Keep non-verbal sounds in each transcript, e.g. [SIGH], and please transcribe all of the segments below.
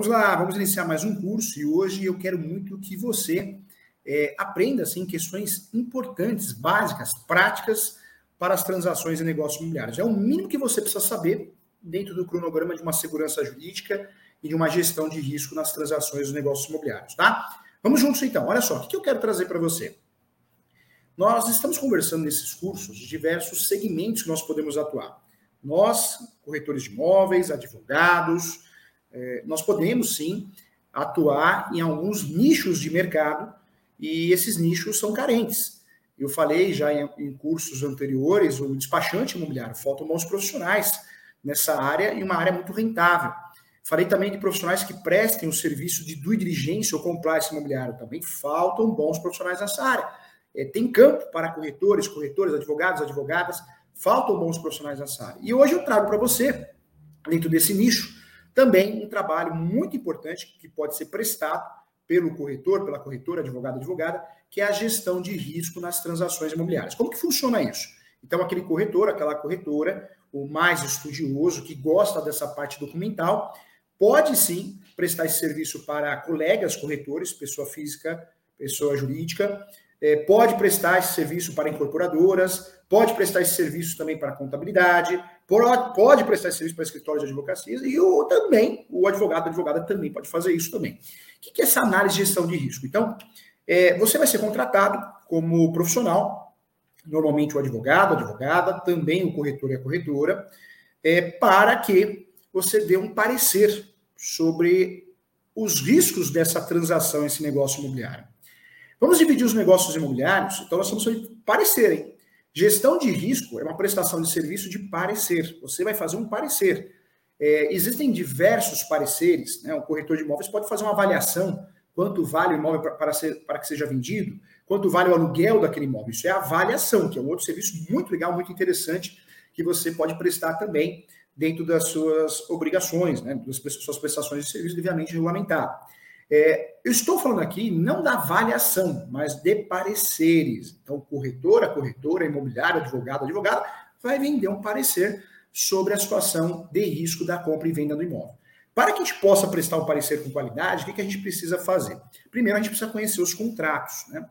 Vamos lá, vamos iniciar mais um curso e hoje eu quero muito que você é, aprenda assim, questões importantes, básicas, práticas para as transações e negócios imobiliários. É o mínimo que você precisa saber dentro do cronograma de uma segurança jurídica e de uma gestão de risco nas transações dos negócios imobiliários, tá? Vamos juntos então. Olha só, o que eu quero trazer para você? Nós estamos conversando nesses cursos de diversos segmentos que nós podemos atuar. Nós, corretores de imóveis, advogados, é, nós podemos sim atuar em alguns nichos de mercado e esses nichos são carentes. Eu falei já em, em cursos anteriores, o despachante imobiliário, faltam bons profissionais nessa área e uma área muito rentável. Falei também de profissionais que prestem o serviço de due diligência ou compliance imobiliário. Também faltam bons profissionais nessa área. É, tem campo para corretores, corretores, advogados, advogadas. Faltam bons profissionais nessa área. E hoje eu trago para você, dentro desse nicho, também um trabalho muito importante que pode ser prestado pelo corretor, pela corretora, advogado, advogada, que é a gestão de risco nas transações imobiliárias. Como que funciona isso? Então, aquele corretor, aquela corretora, o mais estudioso, que gosta dessa parte documental, pode sim prestar esse serviço para colegas corretores, pessoa física, pessoa jurídica, é, pode prestar esse serviço para incorporadoras, pode prestar esse serviço também para contabilidade, pode, prestar esse serviço para escritórios de advocacia e o, também o advogado, a advogada também pode fazer isso também. O que é essa análise de gestão de risco? Então, é, você vai ser contratado como profissional, normalmente o advogado, a advogada, também o corretor e a corretora, é, para que você dê um parecer sobre os riscos dessa transação, esse negócio imobiliário. Vamos dividir os negócios imobiliários? Então, nós vamos parecer, hein? Gestão de risco é uma prestação de serviço de parecer. Você vai fazer um parecer. É, existem diversos pareceres. Né? O corretor de imóveis pode fazer uma avaliação quanto vale o imóvel para, ser, para que seja vendido, quanto vale o aluguel daquele imóvel. Isso é avaliação, que é um outro serviço muito legal, muito interessante, que você pode prestar também dentro das suas obrigações, né? das suas prestações de serviço devidamente regulamentado. É, eu estou falando aqui não da avaliação, mas de pareceres. Então, corretora, corretora, imobiliário, advogado, advogada, vai vender um parecer sobre a situação de risco da compra e venda do imóvel. Para que a gente possa prestar um parecer com qualidade, o que, que a gente precisa fazer? Primeiro, a gente precisa conhecer os contratos, né?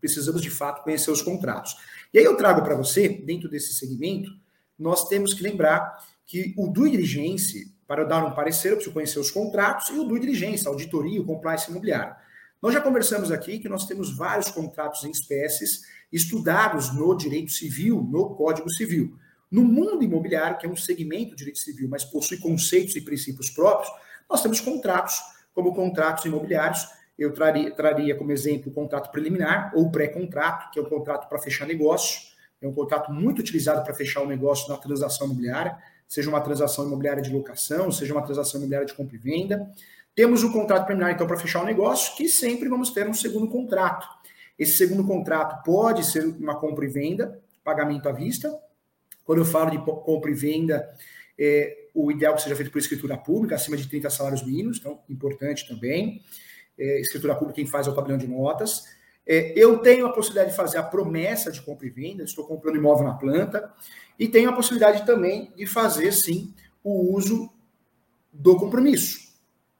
Precisamos, de fato, conhecer os contratos. E aí eu trago para você, dentro desse segmento, nós temos que lembrar que o due diligence para dar um parecer, eu preciso conhecer os contratos e o due diligência, auditoria, o compliance imobiliário. Nós já conversamos aqui que nós temos vários contratos em espécies estudados no direito civil, no Código Civil. No mundo imobiliário, que é um segmento do direito civil, mas possui conceitos e princípios próprios, nós temos contratos, como contratos imobiliários. Eu traria, traria como exemplo o contrato preliminar ou pré-contrato, que é o contrato para fechar negócio. É um contrato muito utilizado para fechar o negócio na transação imobiliária seja uma transação imobiliária de locação, seja uma transação imobiliária de compra e venda. Temos o contrato preliminar, então, para fechar o negócio, que sempre vamos ter um segundo contrato. Esse segundo contrato pode ser uma compra e venda, pagamento à vista. Quando eu falo de compra e venda, é, o ideal é que seja feito por escritura pública, acima de 30 salários mínimos, então, importante também. É, escritura pública quem faz é o tabelião de notas. É, eu tenho a possibilidade de fazer a promessa de compra e venda, estou comprando imóvel na planta. E tem a possibilidade também de fazer, sim, o uso do compromisso.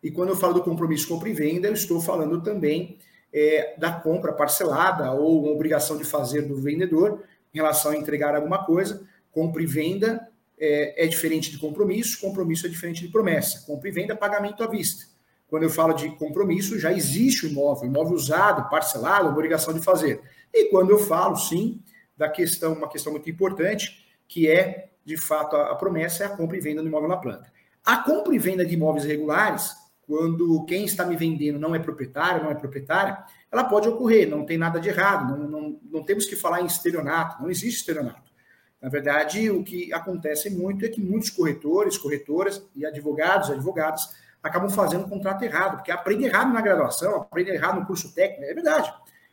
E quando eu falo do compromisso compra e venda, eu estou falando também é, da compra parcelada ou uma obrigação de fazer do vendedor em relação a entregar alguma coisa. Compra e venda é, é diferente de compromisso, compromisso é diferente de promessa. Compra e venda, pagamento à vista. Quando eu falo de compromisso, já existe o imóvel, imóvel usado, parcelado, obrigação de fazer. E quando eu falo, sim, da questão, uma questão muito importante, que é, de fato, a, a promessa é a compra e venda do imóvel na planta. A compra e venda de imóveis regulares, quando quem está me vendendo não é proprietário, não é proprietária, ela pode ocorrer, não tem nada de errado, não, não, não temos que falar em estelionato, não existe estelionato. Na verdade, o que acontece muito é que muitos corretores, corretoras e advogados, advogadas, acabam fazendo um contrato errado, porque aprende errado na graduação, aprende errado no curso técnico, é verdade.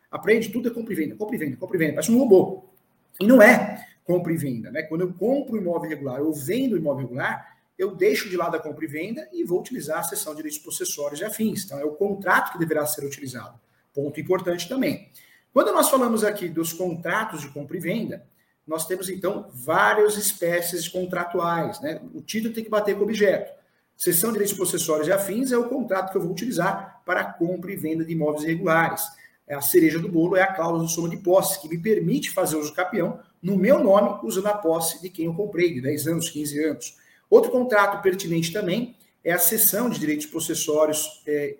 Aprende tudo é compra e venda, compra e venda, compra e venda, parece um robô. E não é compra e venda. Né? Quando eu compro imóvel regular, eu vendo imóvel regular, eu deixo de lado a compra e venda e vou utilizar a seção de direitos possessórios e afins. Então, é o contrato que deverá ser utilizado. Ponto importante também. Quando nós falamos aqui dos contratos de compra e venda, nós temos, então, várias espécies contratuais. Né? O título tem que bater com o objeto. Sessão de direitos possessórios e afins é o contrato que eu vou utilizar para compra e venda de imóveis irregulares. A cereja do bolo é a cláusula de soma de posse, que me permite fazer uso capião no meu nome, usando a posse de quem eu comprei, de 10 anos, 15 anos. Outro contrato pertinente também é a cessão de direitos possessórios é,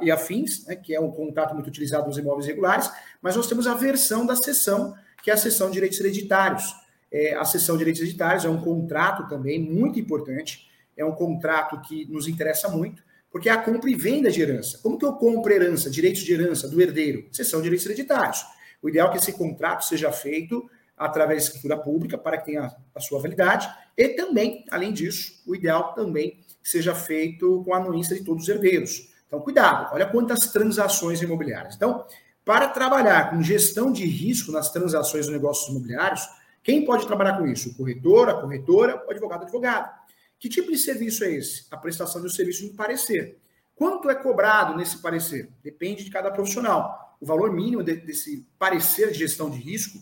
e afins, né, que é um contrato muito utilizado nos imóveis regulares, mas nós temos a versão da cessão, que é a cessão de direitos hereditários. É, a cessão de direitos hereditários é um contrato também muito importante, é um contrato que nos interessa muito, porque é a compra e venda de herança. Como que eu compro herança, direitos de herança do herdeiro? Cessão de direitos hereditários. O ideal é que esse contrato seja feito através da escritura pública para que tenha a sua validade e também, além disso, o ideal também seja feito com a anuência de todos os herdeiros. Então, cuidado, olha quantas transações imobiliárias. Então, para trabalhar com gestão de risco nas transações de negócios imobiliários, quem pode trabalhar com isso? O corretor, a corretora, o advogado, o advogado. Que tipo de serviço é esse? A prestação de um serviço de parecer. Quanto é cobrado nesse parecer? Depende de cada profissional. O valor mínimo desse parecer de gestão de risco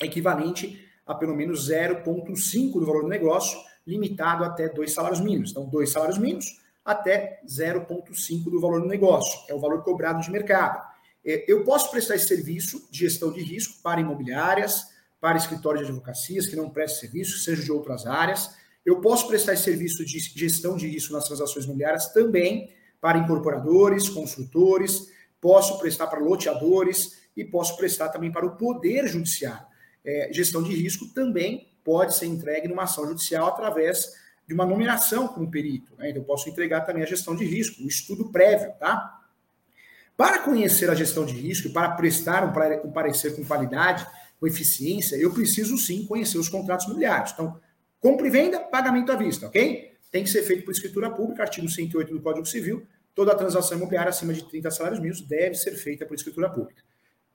equivalente a pelo menos 0,5 do valor do negócio, limitado até dois salários mínimos. Então, dois salários mínimos até 0,5 do valor do negócio. É o valor cobrado de mercado. É, eu posso prestar esse serviço de gestão de risco para imobiliárias, para escritórios de advocacias que não prestem serviço, seja de outras áreas. Eu posso prestar esse serviço de gestão de risco nas transações imobiliárias também para incorporadores, construtores, posso prestar para loteadores e posso prestar também para o Poder Judiciário é, gestão de risco também pode ser entregue numa ação judicial através de uma nomeação como perito. Né? Então, eu posso entregar também a gestão de risco, um estudo prévio, tá? Para conhecer a gestão de risco para prestar um parecer com qualidade, com eficiência, eu preciso sim conhecer os contratos imobiliários. Então, compra e venda, pagamento à vista, ok? Tem que ser feito por escritura pública, artigo 108 do Código Civil. Toda transação imobiliária acima de 30 salários mínimos deve ser feita por escritura pública.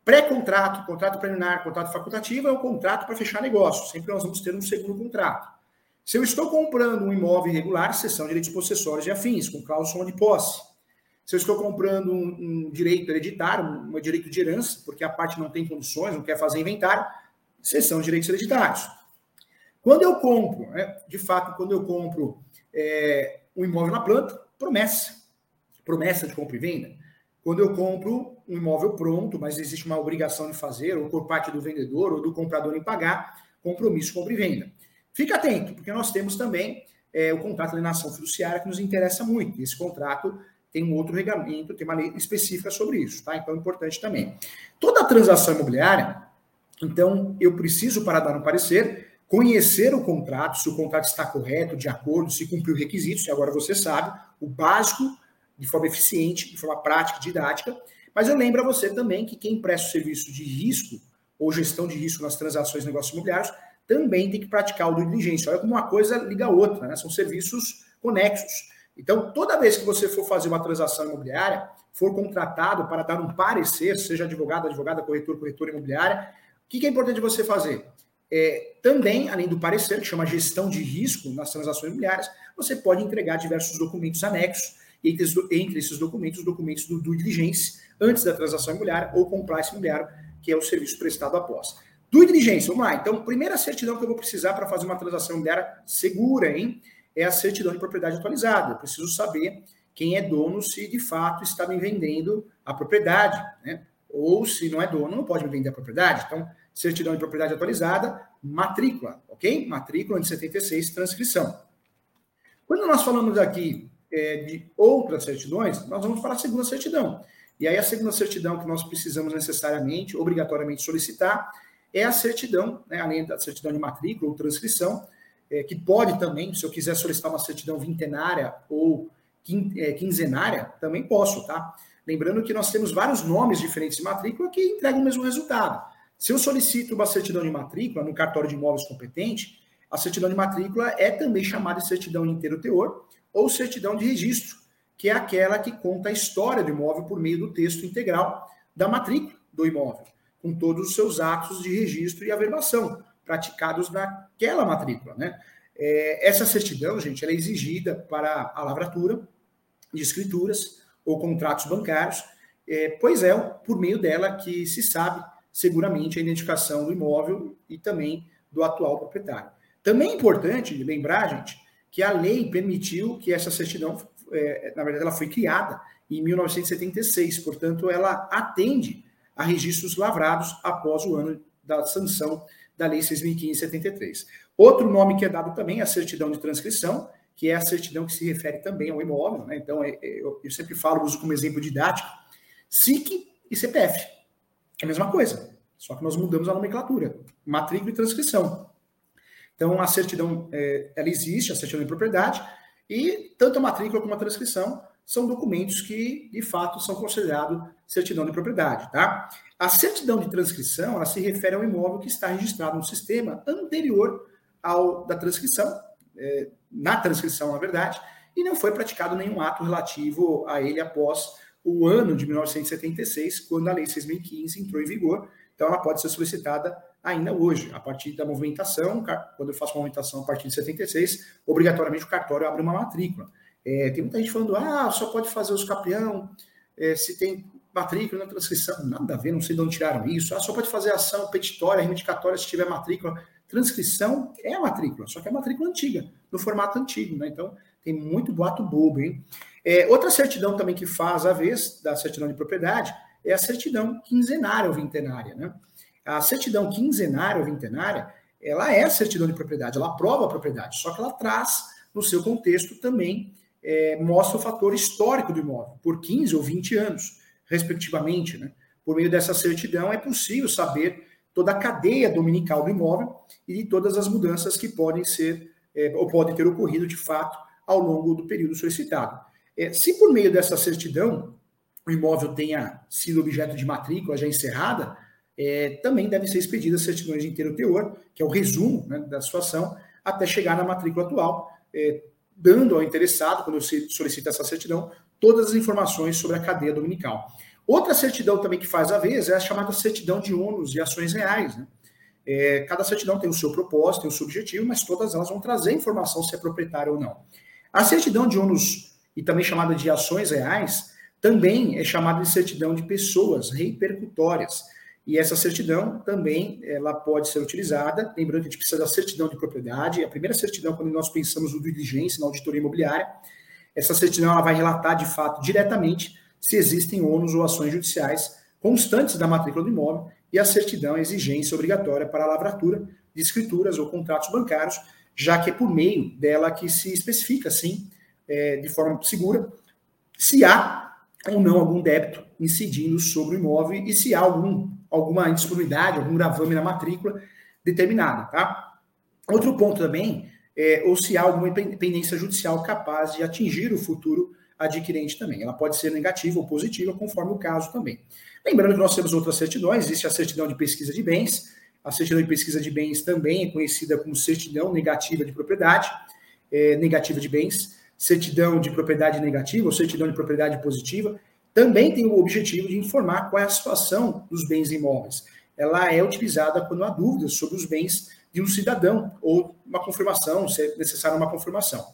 Pré-contrato, contrato preliminar, contrato facultativo é o contrato para fechar negócio. Sempre nós vamos ter um segundo contrato. Se eu estou comprando um imóvel irregular, sessão de direitos possessórios e afins, com cláusula de posse. Se eu estou comprando um, um direito hereditário, um, um, direito de herança, porque a parte não tem condições, não quer fazer inventário, sessão de direitos hereditários. Quando eu compro, né, de fato, quando eu compro é, um imóvel na planta, promessa. Promessa de compra e venda. Quando eu compro um imóvel pronto, mas existe uma obrigação de fazer, ou por parte do vendedor ou do comprador em pagar, compromisso compra e venda. Fique atento, porque nós temos também é, o contrato de alienação fiduciária que nos interessa muito. Esse contrato tem um outro regulamento, tem uma lei específica sobre isso, tá? Então é importante também. Toda transação imobiliária, então eu preciso, para dar um parecer, conhecer o contrato, se o contrato está correto, de acordo, se cumpriu requisitos, e agora você sabe, o básico de forma eficiente, de forma prática, didática. Mas eu lembro a você também que quem presta o serviço de risco ou gestão de risco nas transações de negócios imobiliários também tem que praticar o diligência. Olha como uma coisa liga a outra, né? São serviços conexos. Então, toda vez que você for fazer uma transação imobiliária, for contratado para dar um parecer, seja advogado, advogada, corretor, corretora imobiliária, o que é importante você fazer? É, também, além do parecer, que chama gestão de risco nas transações imobiliárias, você pode entregar diversos documentos anexos entre, entre esses documentos, os documentos do due diligence, antes da transação imobiliária, ou compliance imobiliário, que é o serviço prestado após. Due diligence, vamos lá. Então, primeira certidão que eu vou precisar para fazer uma transação imobiliária segura, hein? É a certidão de propriedade atualizada. Eu preciso saber quem é dono, se de fato está me vendendo a propriedade, né? Ou se não é dono, não pode me vender a propriedade. Então, certidão de propriedade atualizada, matrícula, ok? Matrícula de 76, transcrição. Quando nós falamos aqui é, de outras certidões, nós vamos para a segunda certidão. E aí a segunda certidão que nós precisamos necessariamente, obrigatoriamente solicitar, é a certidão, né, além da certidão de matrícula ou transcrição, é, que pode também, se eu quiser solicitar uma certidão vintenária ou é, quinzenária, também posso, tá? Lembrando que nós temos vários nomes diferentes de matrícula que entregam o mesmo resultado. Se eu solicito uma certidão de matrícula no cartório de imóveis competente, a certidão de matrícula é também chamada de certidão de inteiro teor, ou certidão de registro, que é aquela que conta a história do imóvel por meio do texto integral da matrícula do imóvel, com todos os seus atos de registro e averbação praticados naquela matrícula. Né? É, essa certidão, gente, ela é exigida para a lavratura de escrituras ou contratos bancários, é, pois é por meio dela que se sabe seguramente a identificação do imóvel e também do atual proprietário. Também é importante lembrar, gente, que a lei permitiu que essa certidão, é, na verdade, ela foi criada em 1976, portanto, ela atende a registros lavrados após o ano da sanção da Lei 6.573. Outro nome que é dado também é a certidão de transcrição, que é a certidão que se refere também ao imóvel. Né? Então, é, é, eu, eu, sempre falo, uso como exemplo didático, SIC e CPF. É a mesma coisa, só que nós mudamos a nomenclatura, matrícula e transcrição. Então, a certidão, é, ela existe, a certidão de propriedade, e tanto a matrícula como a transcrição são documentos que, de fato, são considerados certidão de propriedade, tá? A certidão de transcrição, ela se refere ao imóvel que está registrado no sistema anterior ao da transcrição, é, na transcrição, na verdade, e não foi praticado nenhum ato relativo a ele após o ano de 1976, quando a Lei 6.015 entrou em vigor. Então, ela pode ser solicitada ainda hoje, a partir da movimentação. Quando eu faço uma movimentação a partir de 76, obrigatoriamente o cartório abre uma matrícula. É, tem muita gente falando, ah, só pode fazer os capião é, se tem matrícula na transcrição. Nada a ver, não sei de onde tiraram isso. Ah, só pode fazer ação petitória, reivindicatória se tiver matrícula. Transcrição é a matrícula, só que é a matrícula antiga, no formato antigo, né? Então, tem muito boato bobo, hein? É, outra certidão também que faz a vez da certidão de propriedade é a certidão quinzenária ou vintenária, né? A certidão quinzenária ou vintenária, ela é certidão de propriedade, ela aprova a propriedade, só que ela traz no seu contexto também é, mostra o fator histórico do imóvel, por 15 ou 20 anos, respectivamente. Né? Por meio dessa certidão, é possível saber toda a cadeia dominical do imóvel e todas as mudanças que podem ser é, ou podem ter ocorrido de fato ao longo do período solicitado. É, se por meio dessa certidão o imóvel tenha sido objeto de matrícula já encerrada, é, também devem ser expedidas certidões de inteiro teor, que é o resumo né, da situação, até chegar na matrícula atual, é, dando ao interessado, quando se solicita essa certidão, todas as informações sobre a cadeia dominical. Outra certidão também que faz a vez é a chamada certidão de ônus e ações reais. Né? É, cada certidão tem o seu propósito, tem o seu objetivo, mas todas elas vão trazer informação se é proprietária ou não. A certidão de ônus, e também chamada de ações reais, também é chamada de certidão de pessoas repercutórias. E essa certidão também ela pode ser utilizada, lembrando que a gente precisa da certidão de propriedade, a primeira certidão quando nós pensamos no diligência, na auditoria imobiliária, essa certidão ela vai relatar de fato diretamente se existem ônus ou ações judiciais constantes da matrícula do imóvel e a certidão é exigência obrigatória para a lavratura de escrituras ou contratos bancários, já que é por meio dela que se especifica, sim, é, de forma segura, se há ou não algum débito incidindo sobre o imóvel e se há algum alguma indisponibilidade, algum gravame na matrícula determinada, tá? Outro ponto também é ou se há alguma pendência judicial capaz de atingir o futuro adquirente também. Ela pode ser negativa ou positiva, conforme o caso também. Lembrando que nós temos outras certidões, existe a certidão de pesquisa de bens, a certidão de pesquisa de bens também é conhecida como certidão negativa de propriedade, é, negativa de bens, certidão de propriedade negativa ou certidão de propriedade positiva, também tem o objetivo de informar qual é a situação dos bens imóveis. Ela é utilizada quando há dúvidas sobre os bens de um cidadão ou uma confirmação, se é necessária uma confirmação.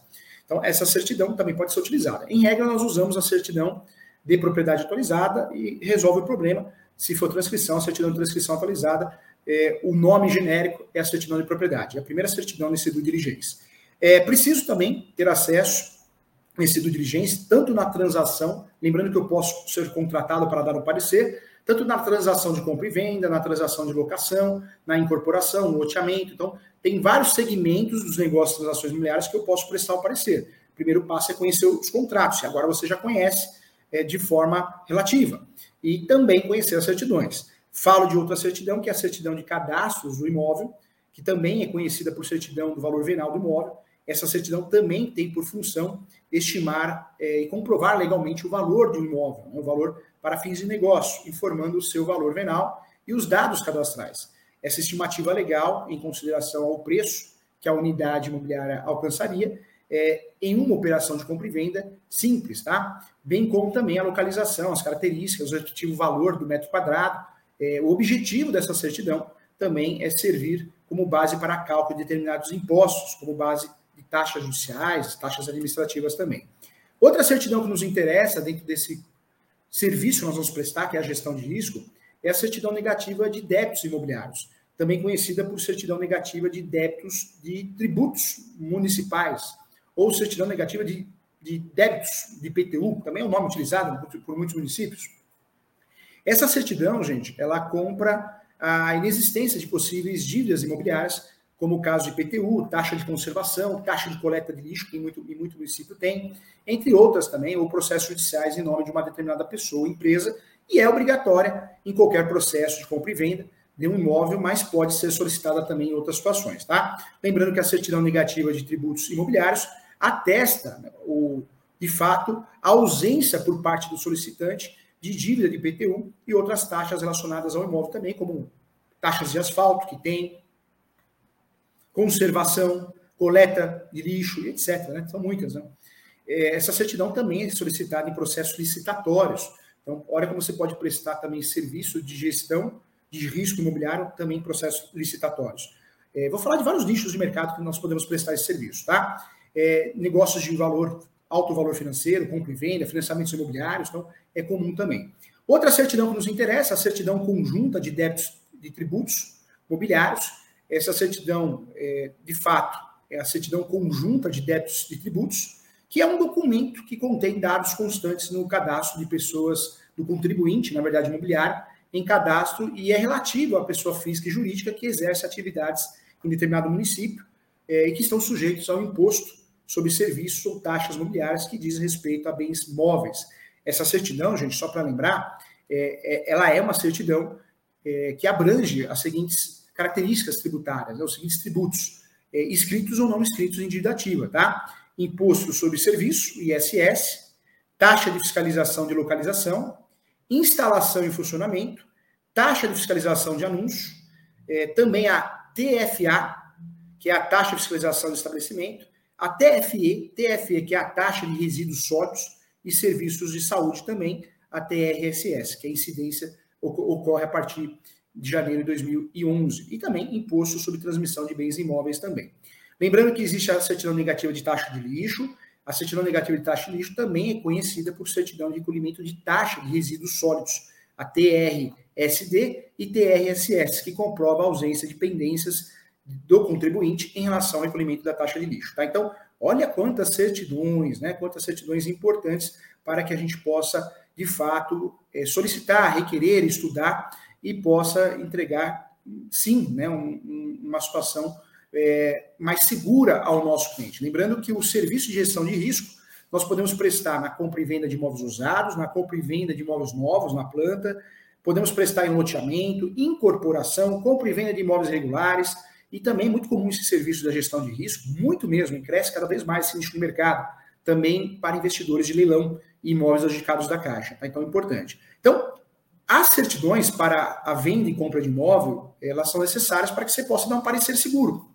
Então, essa certidão também pode ser utilizada. Em regra, nós usamos a certidão de propriedade atualizada e resolve o problema. Se for transcrição, a certidão de transcrição atualizada, é, o nome genérico é a certidão de propriedade. É a primeira certidão nesse do diligência. É preciso também ter acesso conhecido diligência, tanto na transação, lembrando que eu posso ser contratado para dar um parecer, tanto na transação de compra e venda, na transação de locação, na incorporação, no loteamento. Então, tem vários segmentos dos negócios de transações imobiliárias que eu posso prestar o parecer. O primeiro passo é conhecer os contratos, e agora você já conhece é, de forma relativa. E também conhecer as certidões. Falo de outra certidão, que é a certidão de cadastros do imóvel, que também é conhecida por certidão do valor venal do imóvel, essa certidão também tem por função estimar é, e comprovar legalmente o valor de um imóvel, né, o valor para fins de negócio, informando o seu valor venal e os dados cadastrais. Essa estimativa legal, em consideração ao preço que a unidade imobiliária alcançaria, é, em uma operação de compra e venda simples, tá? Bem como também a localização, as características, o respectivo valor do metro quadrado. É, o objetivo dessa certidão também é servir como base para cálculo de determinados impostos, como base de taxas judiciais, taxas administrativas também. Outra certidão que nos interessa dentro desse serviço que nós vamos prestar, que é a gestão de risco, é a certidão negativa de débitos imobiliários, também conhecida por certidão negativa de débitos de tributos municipais ou certidão negativa de, de débitos de PTU, também é um nome utilizado por, muitos municípios. Essa certidão, gente, ela compra a inexistência de possíveis dívidas imobiliárias, como o caso de IPTU, taxa de conservação, taxa de coleta de lixo, que muito, em muito município tem, entre outras também, ou processos judiciais em nome de uma determinada pessoa ou empresa, e é obrigatória em qualquer processo de compra e venda de um imóvel, mas pode ser solicitada também em outras situações, tá? Lembrando que a certidão negativa de tributos imobiliários atesta, né, o, de fato, a ausência por parte do solicitante de dívida de IPTU e outras taxas relacionadas ao imóvel também, como taxas de asfalto que tem, conservação, coleta de lixo, etc. Né? São muitas. Né? É, essa certidão também é solicitada em processos licitatórios. Então, olha como você pode prestar também serviço de gestão de risco imobiliário também em processos licitatórios. É, vou falar de vários nichos de mercado que nós podemos prestar esse serviço, tá? É, negócios de valor, alto valor financeiro, compra e venda, financiamentos imobiliários, então é comum também. Outra certidão que nos interessa, a certidão conjunta de débitos de tributos imobiliários. Essa certidão, é, de fato, é a certidão conjunta de débitos de tributos, que é um documento que contém dados constantes no cadastro de pessoas do contribuinte, na verdade imobiliário, em cadastro e é relativo à pessoa física e jurídica que exerce atividades em determinado município é, e que estão sujeitos ao imposto sobre serviços ou taxas mobiliárias que diz respeito a bens móveis. Essa certidão, gente, só para lembrar, é, é, ela é uma certidão é, que abrange as seguintes características tributárias, né, os seguintes tributos, é, escritos ou não escritos em dívida ativa, tá? Imposto sobre serviço, ISS, taxa de fiscalização de localização, instalação e funcionamento, taxa de fiscalização de anúncio, é, também a TFA, que é a taxa de fiscalização do estabelecimento, a TFE, TFE, que é a taxa de resíduos sólidos e serviços de saúde também, a TRSS, que é a incidência ocorre a partir de janeiro de 2011, e também imposto sobre transmissão de bens imóveis também. Lembrando que existe a certidão negativa de taxa de lixo, a certidão negativa de taxa de lixo também é conhecida por certidão de recolhimento de taxa de resíduos sólidos, a TRSD e TRSS, que comprova a ausência de pendências do contribuinte em relação ao recolhimento da taxa de lixo. Tá? Então, olha quantas certidões, né, quantas certidões importantes para que a gente possa, de fato, é, solicitar, requerer, estudar e possa entregar, sim, né, um, uma situação é, mais segura ao nosso cliente. Lembrando que o serviço de gestão de risco nós podemos prestar na compra e venda de imóveis usados, na compra e venda de imóveis novos na planta, podemos prestar em loteamento, incorporação, compra e venda de imóveis regulares, e também muito comum esse serviço da gestão de risco, muito mesmo, e cresce cada vez mais esse nicho de mercado, também para investidores de leilão e imóveis adjudicados da Caixa. Tá? Então, é importante. Então, as certidões para a venda e compra de imóvel, elas são necessárias para que você possa dar um parecer seguro.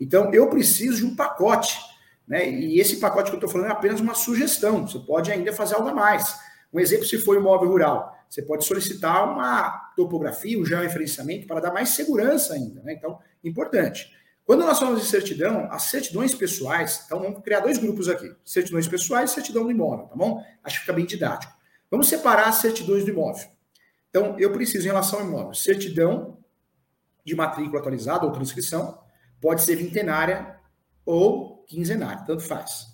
Então, eu preciso de um pacote, né? E esse pacote que eu estou falando é apenas uma sugestão. Você pode ainda fazer algo a mais. Um exemplo, se for imóvel rural, você pode solicitar uma topografia, um georreferenciamento para dar mais segurança ainda, né? Então, importante. Quando nós falamos de certidão, as certidões pessoais, então vamos criar dois grupos aqui: certidões pessoais e certidão do imóvel, tá bom? Acho que fica bem didático. Vamos separar as certidões do imóvel. Então, eu preciso, em relação ao imóvel, certidão de matrícula atualizada ou transcrição, Pode ser vintenária ou quinzenária, tanto faz.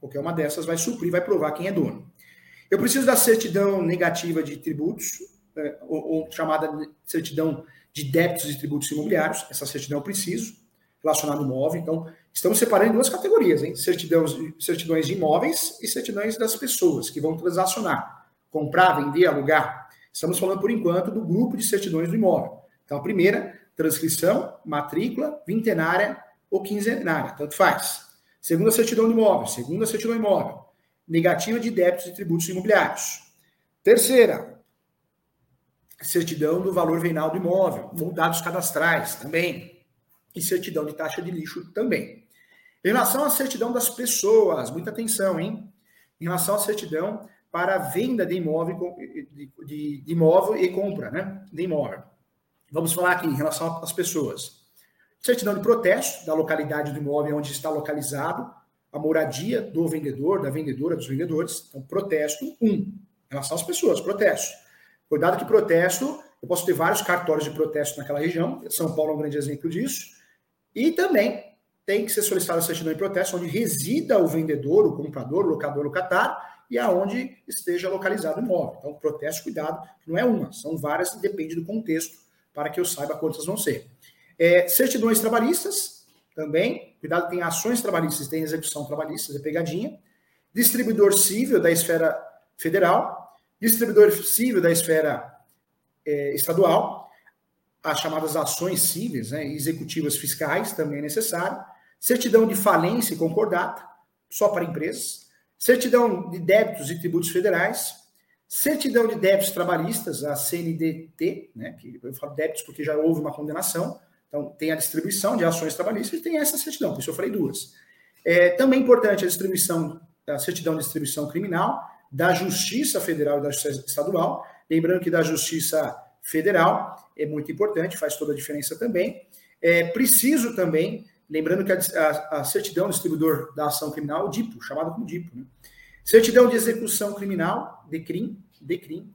Qualquer uma dessas vai suprir, vai provar quem é dono. Eu preciso da certidão negativa de tributos, é, ou, chamada certidão de débitos de tributos imobiliários. Essa certidão eu preciso, relacionada ao imóvel. Então, estamos separando em duas categorias, hein? Certidões, certidões de imóveis e certidões das pessoas que vão transacionar, comprar, vender, alugar. Estamos falando, por enquanto, do grupo de certidões do imóvel. Então, a primeira transcrição, matrícula, vintenária ou quinzenária, tanto faz. Segunda certidão do imóvel, segunda certidão imóvel, negativa de débitos e tributos imobiliários. Terceira, certidão do valor venal do imóvel, ou dados cadastrais também, e certidão de taxa de lixo também. Em relação à certidão das pessoas, muita atenção, hein? Em relação à certidão para venda de imóvel, de, de, imóvel e compra, né? De imóvel. Vamos falar aqui em relação às pessoas. Certidão de protesto da localidade do imóvel onde está localizado a moradia do vendedor, da vendedora, dos vendedores. Então, protesto 1. Um, em relação às pessoas, protesto. Cuidado que protesto, eu posso ter vários cartórios de protesto naquela região. São Paulo é um grande exemplo disso. E também tem que ser solicitada a certidão de protesto onde resida o vendedor, o comprador, o locador, o locatário, e aonde esteja localizado o imóvel. Então, protesto, cuidado, não é uma, são várias, depende do contexto, para que eu saiba quantas vão ser. É, certidões trabalhistas, também, cuidado, tem ações trabalhistas, tem execução trabalhista, é pegadinha. Distribuidor civil da esfera federal, distribuidor civil da esfera é, estadual, as chamadas ações cíveis né, executivas fiscais também é necessário, certidão de falência e concordata, só para empresas, certidão de débitos e tributos federais, certidão de débitos trabalhistas, a CNDT, né, que eu falo débitos porque já houve uma condenação, então tem a distribuição de ações trabalhistas e tem essa certidão, por isso eu falei duas. É, também importante a distribuição, a certidão de distribuição criminal da Justiça Federal e da Justiça Estadual, lembrando que da Justiça Federal é muito importante, faz toda a diferença também. É preciso também, lembrando que a, a, a certidão do distribuidor da ação criminal, o DIPO, chamado como DIPO, né? certidão de execução criminal, DECRIM, DECRIM,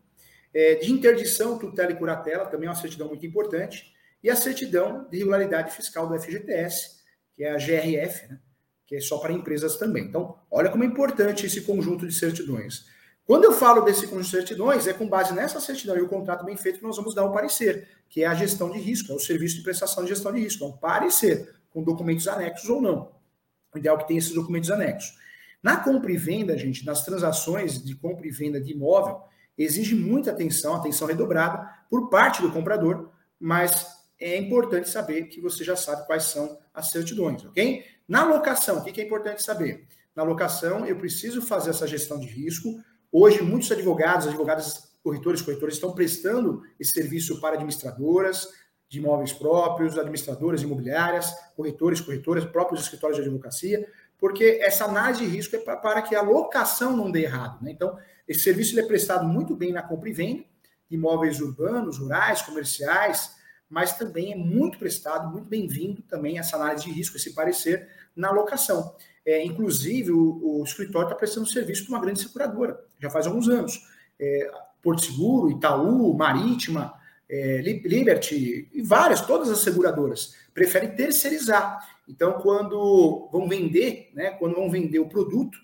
é, de interdição, tutela e curatela, também é uma certidão muito importante, e a certidão de regularidade fiscal do FGTS, que é a GRF, né? que é só para empresas também. Então, olha como é importante esse conjunto de certidões. Quando eu falo desse conjunto de certidões, é com base nessa certidão e o contrato bem feito que nós vamos dar o parecer, que é a gestão de risco, é o serviço de prestação de gestão de risco, é um parecer, com documentos anexos ou não. O ideal é que tenha esses documentos anexos. Na compra e venda, gente, nas transações de compra e venda de imóvel, exige muita atenção, atenção redobrada por parte do comprador, mas é importante saber que você já sabe quais são as certidões, ok? Na locação, o que é importante saber? Na locação, eu preciso fazer essa gestão de risco, Hoje, muitos advogados, advogadas, corretores, corretores estão prestando esse serviço para administradoras de imóveis próprios, administradoras imobiliárias, corretores, corretoras, próprios escritórios de advocacia, porque essa análise de risco é para que a locação não dê errado. Né? Então, esse serviço é prestado muito bem na compra e venda de imóveis urbanos, rurais, comerciais, mas também é muito prestado, muito bem-vindo também essa análise de risco, esse parecer na locação. É, inclusive, o, o escritório está prestando serviço para uma grande seguradora, já faz alguns anos. É, Porto Seguro, Itaú, Marítima, é, Liberty e várias, todas as seguradoras preferem terceirizar. Então, quando vão vender, né, quando vão vender o produto,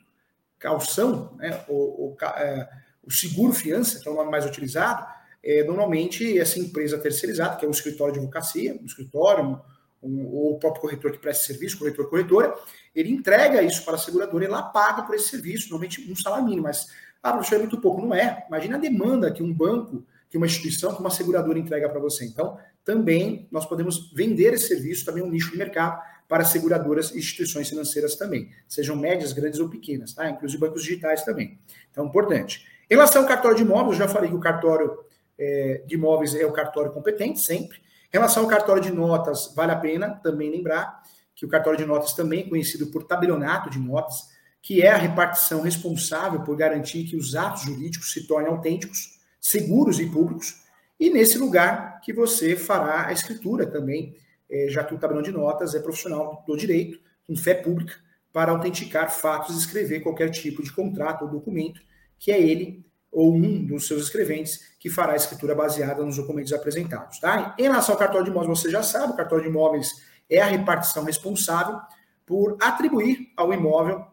calção, né, o, o, é, o seguro fiança, que é o nome mais utilizado, é, normalmente essa empresa terceirizada, que é um escritório de advocacia, um escritório, um, ou o próprio corretor que presta serviço, corretor, corretora, ele entrega isso para a seguradora e ela paga por esse serviço, normalmente um salário mínimo, mas, ah, professor, é muito pouco. Não é. Imagina a demanda que um banco, que uma instituição, que uma seguradora entrega para você. Então, também nós podemos vender esse serviço, também um nicho de mercado para seguradoras e instituições financeiras também, sejam médias, grandes ou pequenas, tá? Inclusive bancos digitais também. Então, importante. Em relação ao cartório de imóveis, já falei que o cartório é, de imóveis é o cartório competente, sempre. Em relação ao cartório de notas, vale a pena também lembrar que o cartório de notas também é conhecido por tabelionato de notas, que é a repartição responsável por garantir que os atos jurídicos se tornem autênticos, seguros e públicos, e nesse lugar que você fará a escritura também, é, já que o tabelão de notas é profissional do direito, com fé pública, para autenticar fatos e escrever qualquer tipo de contrato ou documento, que é ele ou um dos seus escreventes que fará a escritura baseada nos documentos apresentados. Tá? Em relação ao cartório de imóveis, você já sabe, o cartório de imóveis é a repartição responsável por atribuir ao imóvel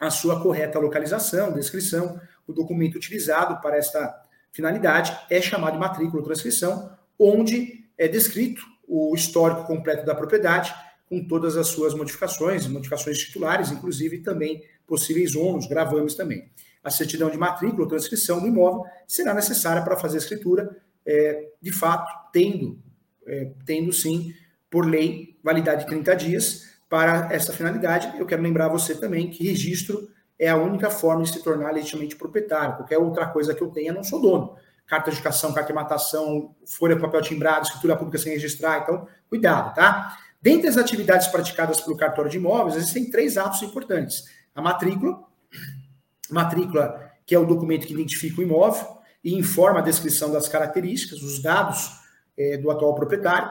a sua correta localização, descrição. O documento utilizado para esta finalidade é chamado de matrícula ou transcrição, onde é descrito o histórico completo da propriedade, com todas as suas modificações, modificações titulares, inclusive também possíveis ônus, gravames também. A certidão de matrícula ou transcrição do imóvel será necessária para fazer a escritura, é, de fato, tendo, é, tendo sim por lei, validade de 30 dias para essa finalidade. Eu quero lembrar você também que registro é a única forma de se tornar legitimamente proprietário. Qualquer outra coisa que eu tenha, não sou dono. Carta de educação, carta de matação, folha de papel timbrado, escritura pública sem registrar. Então, cuidado, tá? Dentre as atividades praticadas pelo cartório de imóveis, existem três atos importantes. A matrícula, matrícula que é o documento que identifica o imóvel e informa a descrição das características, os dados é, do atual proprietário.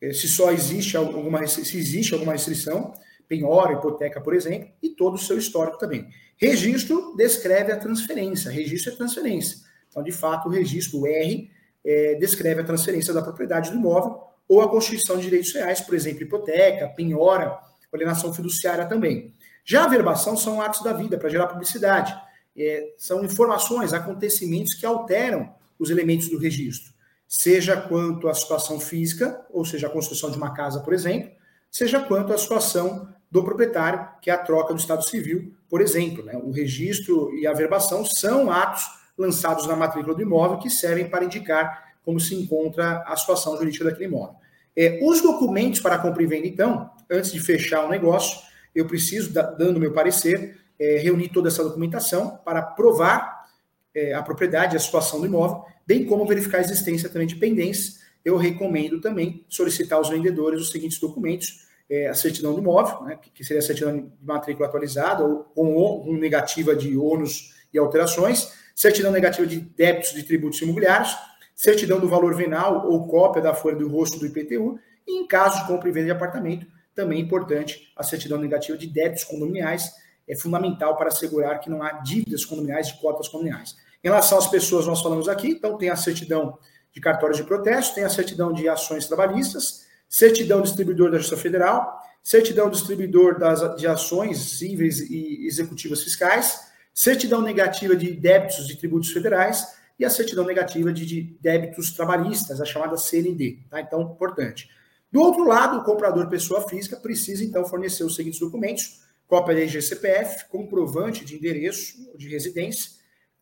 É, se só existe alguma se existe alguma restrição, penhora, hipoteca, por exemplo, e todo o seu histórico também. Registro descreve a transferência, registro é transferência. Então, de fato, o registro o R é, descreve a transferência da propriedade do imóvel ou a constituição de direitos reais, por exemplo, hipoteca, penhora alienação fiduciária também. Já a verbação são atos da vida para gerar publicidade. É, são informações, acontecimentos que alteram os elementos do registro, seja quanto à situação física, ou seja, a construção de uma casa, por exemplo, seja quanto à situação do proprietário, que é a troca do Estado Civil, por exemplo. Né? O registro e a verbação são atos lançados na matrícula do imóvel que servem para indicar como se encontra a situação jurídica daquele imóvel. É, os documentos para compra e venda, então, antes de fechar o negócio, eu preciso, dando meu parecer, é, reunir toda essa documentação para provar é, a propriedade, a situação do imóvel, bem como verificar a existência também de pendências. Eu recomendo também solicitar aos vendedores os seguintes documentos: é, a certidão do imóvel, né, que seria a certidão de matrícula atualizada, ou com, negativa de ônus e alterações, certidão negativa de débitos de tributos imobiliários, certidão do valor venal ou cópia da folha do rosto do IPTU, e em caso de compra e venda de apartamento, também é importante a certidão negativa de débitos condominiais, é fundamental para assegurar que não há dívidas condominiais de cotas condominiais. Em relação às pessoas, nós falamos aqui, então tem a certidão de cartórios de protesto, tem a certidão de ações trabalhistas, certidão distribuidor da Justiça Federal, certidão distribuidor das, de ações cíveis e executivas fiscais, certidão negativa de débitos de tributos federais, e a certidão negativa de, de débitos trabalhistas, a chamada CND. Tá? Então, importante. Do outro lado, o comprador pessoa física precisa, então, fornecer os seguintes documentos: cópia da IGCPF, comprovante de endereço de residência,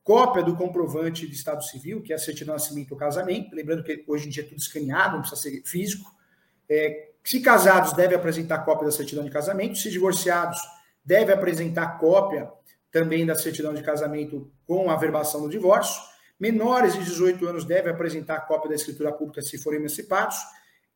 cópia do comprovante de estado civil, que é a certidão de nascimento ou casamento, lembrando que hoje em dia é tudo escaneado, não precisa ser físico. É, se casados, deve apresentar cópia da certidão de casamento. Se divorciados, deve apresentar cópia também da certidão de casamento com a verbação do divórcio. Menores de 18 anos devem apresentar cópia da escritura pública se forem emancipados.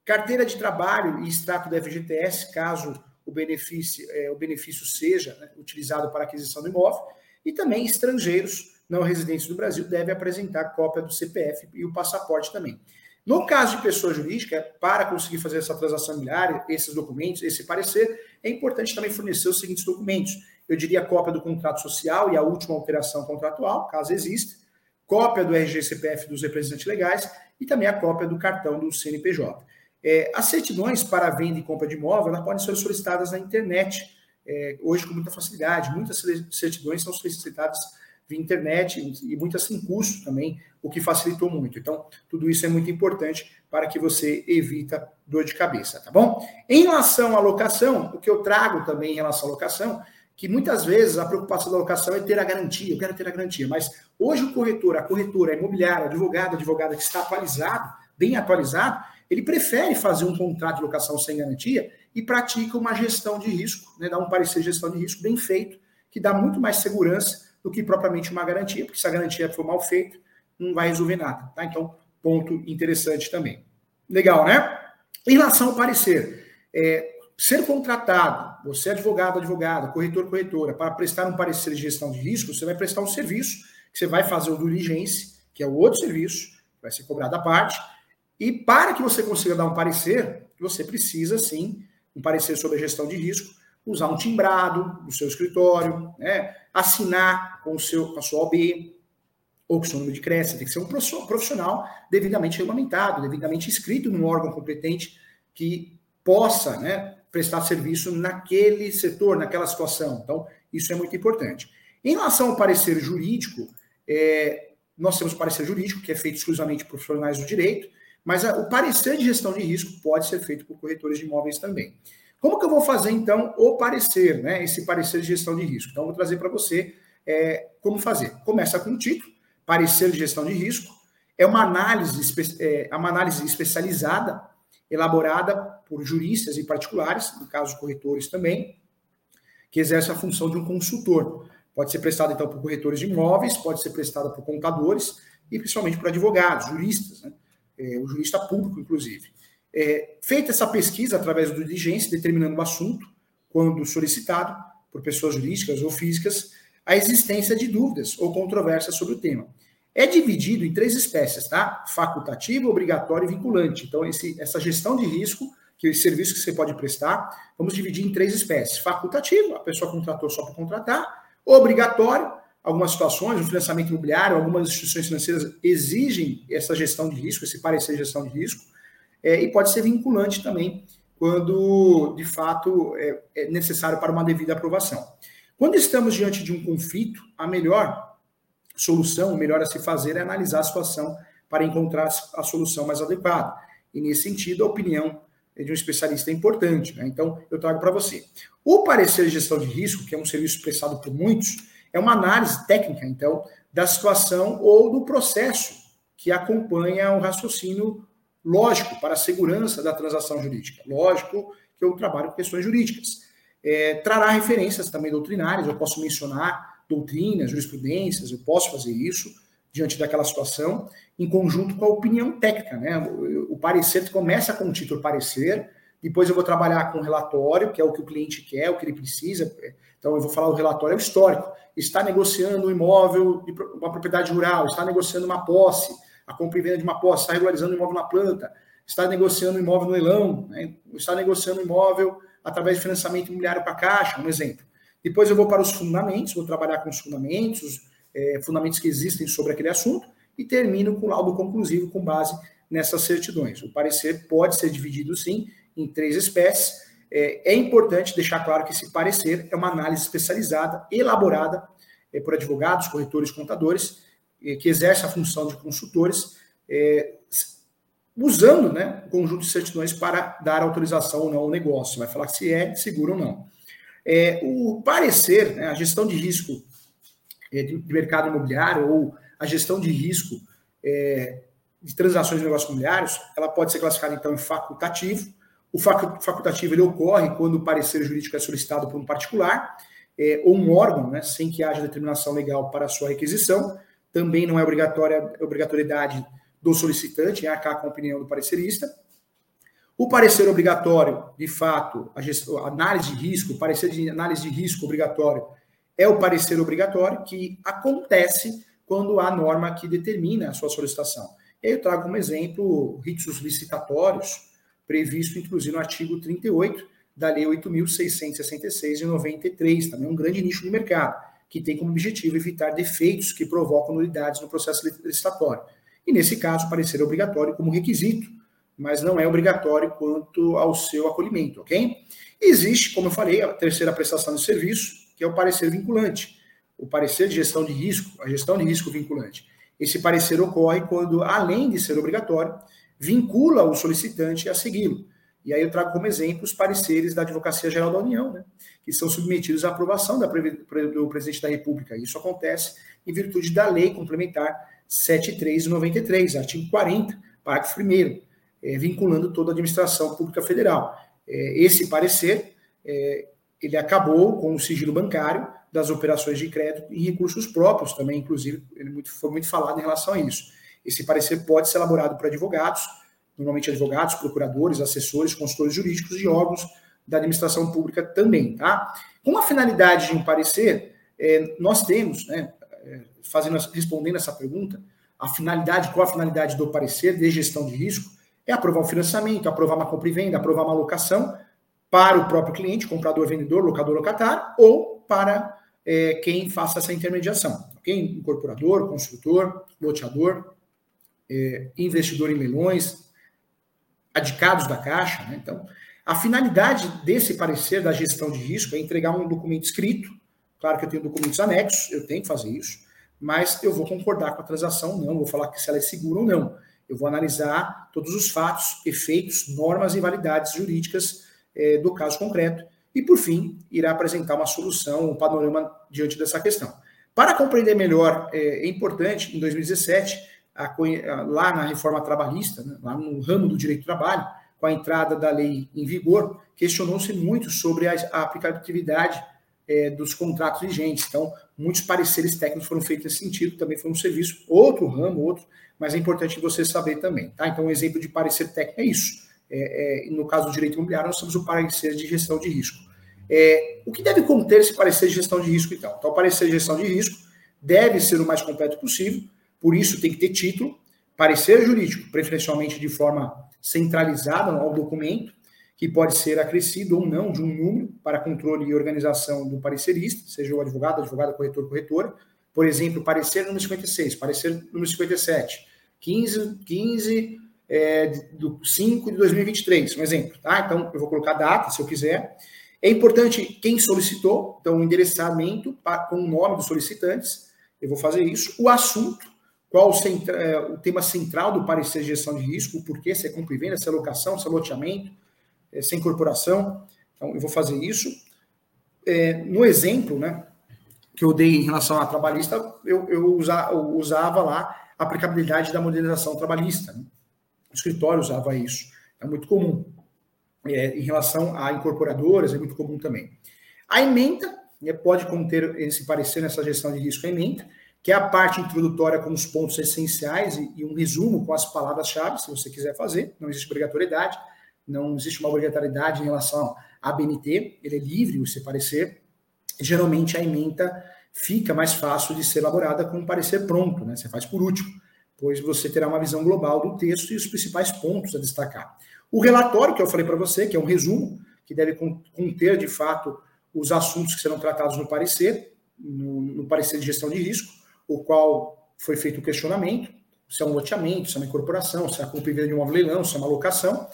Carteira de trabalho e extrato da FGTS, caso o benefício, é, o benefício seja né, utilizado para aquisição do imóvel. E também estrangeiros não residentes do Brasil devem apresentar cópia do CPF e o passaporte também. No caso de pessoa jurídica, para conseguir fazer essa transação imobiliária, esses documentos, esse parecer, é importante também fornecer os seguintes documentos. Eu diria cópia do contrato social e a última alteração contratual, caso exista, cópia do RG CPF dos representantes legais e também a cópia do cartão do CNPJ. É, as certidões para venda e compra de imóvel elas podem ser solicitadas na internet, é, hoje com muita facilidade. Muitas certidões são solicitadas via internet e muitas sem custo também, o que facilitou muito. Então, tudo isso é muito importante para que você evita dor de cabeça, tá bom? Em relação à locação, o que eu trago também em relação à locação que muitas vezes a preocupação da locação é ter a garantia, eu quero ter a garantia, mas hoje o corretor, a corretora, a imobiliária, advogado, advogada que está atualizado, bem atualizado, ele prefere fazer um contrato de locação sem garantia e pratica uma gestão de risco, né, dá um parecer de gestão de risco bem feito, que dá muito mais segurança do que propriamente uma garantia, porque se a garantia for mal feita, não vai resolver nada, tá? Então, ponto interessante também. Legal, né? Em relação ao parecer, é, ser contratado, você é advogado, advogada, corretor, corretora, para prestar um parecer de gestão de risco, você vai prestar um serviço, que você vai fazer o diligência, que é o outro serviço, vai ser cobrado à parte, e para que você consiga dar um parecer, você precisa, sim, um parecer sobre a gestão de risco, usar um timbrado no seu escritório, né, assinar com, o seu, com a sua OB, ou com o seu número de crédito, tem que ser um profissional devidamente regulamentado, devidamente inscrito num órgão competente que possa né, prestar serviço naquele setor, naquela situação. Então, isso é muito importante. Em relação ao parecer jurídico, é, nós temos parecer jurídico, que é feito exclusivamente por profissionais do direito, mas a, o parecer de gestão de risco pode ser feito por corretores de imóveis também. Como que eu vou fazer, então, o parecer, né? Esse parecer de gestão de risco. Então, vou trazer para você é, como fazer. Começa com o título, parecer de gestão de risco. É uma análise, é, uma análise especializada elaborada por juristas e particulares, no caso corretores também, que exerce a função de um consultor. Pode ser prestada, então, por corretores de imóveis, pode ser prestada por contadores e principalmente por advogados, juristas, né? é, o jurista público, inclusive. É, feita essa pesquisa através do diligência, determinando o assunto, quando solicitado por pessoas jurídicas ou físicas, a existência de dúvidas ou controvérsias sobre o tema. É dividido em três espécies, tá? Facultativo, obrigatório e vinculante. Então, esse, essa gestão de risco, que é o serviço que você pode prestar, vamos dividir em três espécies. Facultativo, a pessoa contratou só para contratar. Obrigatório, algumas situações, o financiamento imobiliário, algumas instituições financeiras exigem essa gestão de risco, esse parecer de gestão de risco. É, e pode ser vinculante também, quando de fato é, é necessário para uma devida aprovação. Quando estamos diante de um conflito, a melhor solução, o melhor a se fazer é analisar a situação para encontrar a solução mais adequada. E nesse sentido, a opinião de um especialista é importante. Né? Então, eu trago para você. O parecer de gestão de risco, que é um serviço prestado por muitos, é uma análise técnica, então, da situação ou do processo que acompanha o raciocínio lógico para a segurança da transação jurídica. Lógico que eu trabalho com questões jurídicas. É, trará referências também doutrinárias, eu posso mencionar doutrinas, jurisprudências, eu posso fazer isso diante daquela situação, em conjunto com a opinião técnica. Né? O, o parecer começa com o título parecer, depois eu vou trabalhar com o relatório, que é o que o cliente quer, o que ele precisa. Então, eu vou falar o relatório histórico. Está negociando um imóvel, uma propriedade rural, está negociando uma posse, a compra e venda de uma posse, está regularizando um imóvel na planta, está negociando um imóvel no leilão, né? está negociando um imóvel através de financiamento imobiliário para a Caixa, um exemplo. Depois eu vou para os fundamentos, vou trabalhar com os fundamentos, os é, fundamentos que existem sobre aquele assunto, e termino com o laudo conclusivo com base nessas certidões. O parecer pode ser dividido, sim, em três espécies. É, é importante deixar claro que esse parecer é uma análise especializada, elaborada é, por advogados, corretores, contadores, é, que exerce a função de consultores, é, usando né, o conjunto de certidões para dar autorização ou não ao negócio. Vai falar se é seguro ou não. É, o parecer, né, a gestão de risco é, de mercado imobiliário ou a gestão de risco é, de transações de negócios imobiliários, ela pode ser classificada então em facultativo. O facultativo ele ocorre quando o parecer jurídico é solicitado por um particular é, ou um órgão, né, sem que haja determinação legal para sua requisição. Também não é obrigatória obrigatoriedade do solicitante em arcar com a opinião do parecerista. O parecer obrigatório, de fato, a, gestão, a análise de risco, o parecer de análise de risco obrigatório é o parecer obrigatório que acontece quando há norma que determina a sua solicitação. E aí eu trago como exemplo ritos licitatórios, previsto inclusive no artigo 38 da Lei 8.666 de 93, também um grande nicho de mercado, que tem como objetivo evitar defeitos que provocam nulidades no processo licitatório. E nesse caso, o parecer é obrigatório como requisito, mas não é obrigatório quanto ao seu acolhimento, ok? Existe, como eu falei, a terceira prestação de serviço, que é o parecer vinculante. O parecer de gestão de risco, a gestão de risco vinculante. Esse parecer ocorre quando, além de ser obrigatório, vincula o solicitante a segui-lo. E aí eu trago como exemplo os pareceres da Advocacia Geral da União, né, que são submetidos à aprovação da, do presidente da República. Isso acontece em virtude da Lei Complementar 7393, artigo 40, parágrafo 1 é, vinculando toda a administração pública federal. É, esse parecer é, ele acabou com o sigilo bancário das operações de crédito e recursos próprios também, inclusive, ele muito, foi muito falado em relação a isso. Esse parecer pode ser elaborado por advogados, normalmente advogados, procuradores, assessores, consultores jurídicos e órgãos da administração pública também, tá? Com a finalidade de um parecer, é, nós temos, né, é, fazendo, respondendo essa pergunta, a finalidade, qual a finalidade do parecer de gestão de risco? É aprovar um financiamento, aprovar uma compra e venda, aprovar uma locação, para o próprio cliente, comprador, vendedor, locador, locatário, ou para é, quem faça essa intermediação, ok? Incorporador, construtor, loteador, é, investidor em leilões, adicados da Caixa. Né? Então, a finalidade desse parecer da gestão de risco é entregar um documento escrito. Claro que eu tenho documentos anexos, eu tenho que fazer isso, mas eu vou concordar com a transação, não, vou falar se ela é segura ou não. Eu vou analisar todos os fatos, efeitos, normas e validades jurídicas é, do caso concreto e, por fim, irá apresentar uma solução, um panorama diante dessa questão. Para compreender melhor, é, é importante, em 2017, a, lá na reforma trabalhista, né, lá no ramo do direito do trabalho, com a entrada da lei em vigor, questionou-se muito sobre a, a aplicabilidade é, dos contratos vigentes. Então, muitos pareceres técnicos foram feitos nesse sentido, também foi um serviço, outro ramo, outro, mas é importante você saber também. Tá? Então, um exemplo de parecer técnico é isso é, é, no caso do direito imobiliário, nós temos o parecer de gestão de risco. É, o que deve conter esse parecer de gestão de risco, então? Então, o parecer de gestão de risco deve ser o mais completo possível, por isso tem que ter título, parecer jurídico, preferencialmente de forma centralizada ao documento, que pode ser acrescido ou não de um número para controle e organização do parecerista, seja o advogado, advogada, corretor, corretora. Por exemplo, parecer número 56, parecer número 57, 15, 15 é, do 5 de 2023, um exemplo, tá? Então, eu vou colocar data, se eu quiser. É importante quem solicitou, então, o endereçamento com o nome dos solicitantes, eu vou fazer isso. O assunto, qual o, centra, é, o tema central do parecer de gestão de risco, o porquê, se é compra e venda, se é locação, se é loteamento, é, se é incorporação. Então, eu vou fazer isso. É, no exemplo, né, que eu dei em relação à trabalhista, eu, eu, usa, eu usava lá a aplicabilidade da modernização trabalhista. Né? O escritório usava isso. É muito comum. É, em relação a incorporadoras, é muito comum também. A emenda né, pode conter esse parecer nessa gestão de risco, a emenda, que é a parte introdutória com os pontos essenciais e, e um resumo com as palavras-chave, se você quiser fazer. Não existe obrigatoriedade, não existe uma obrigatoriedade em relação à BNT, ele é livre esse parecer. Geralmente a emenda fica mais fácil de ser elaborada com um parecer pronto, né? Você faz por último, pois você terá uma visão global do texto e os principais pontos a destacar. O relatório que eu falei para você, que é um resumo, que deve conter de fato os assuntos que serão tratados no parecer, no, no parecer de gestão de risco, o qual foi feito o questionamento, se é um loteamento, se é uma incorporação, se é a compra de um leilão, se é uma locação.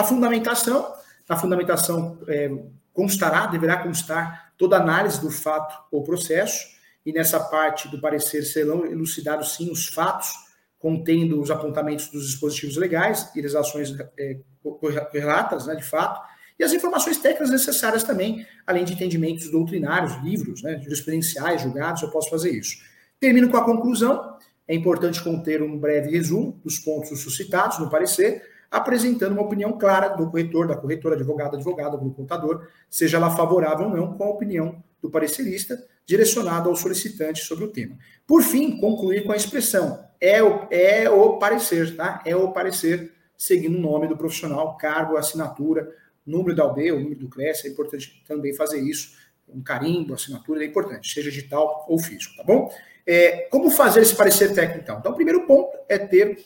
A fundamentação, na fundamentação é, constará, deverá constar toda análise do fato ou processo, e nessa parte do parecer serão elucidados sim os fatos, contendo os apontamentos dos dispositivos legais e das ações é, correlatas, né, de fato, e as informações técnicas necessárias também, além de entendimentos doutrinários, livros, né, jurisprudenciais, julgados, eu posso fazer isso. Termino com a conclusão. É importante conter um breve resumo dos pontos suscitados no parecer, apresentando uma opinião clara do corretor, da corretora, advogado, advogado, do contador, seja ela favorável ou não com a opinião do parecerista, direcionado ao solicitante sobre o tema. Por fim, concluir com a expressão é o, é o parecer, tá? É o parecer, seguindo o nome do profissional, cargo, assinatura, número da UB, o número do CRES, é importante também fazer isso, um carimbo, assinatura, é importante, seja digital ou físico, tá bom? É, como fazer esse parecer técnico, então? Então, o primeiro ponto é ter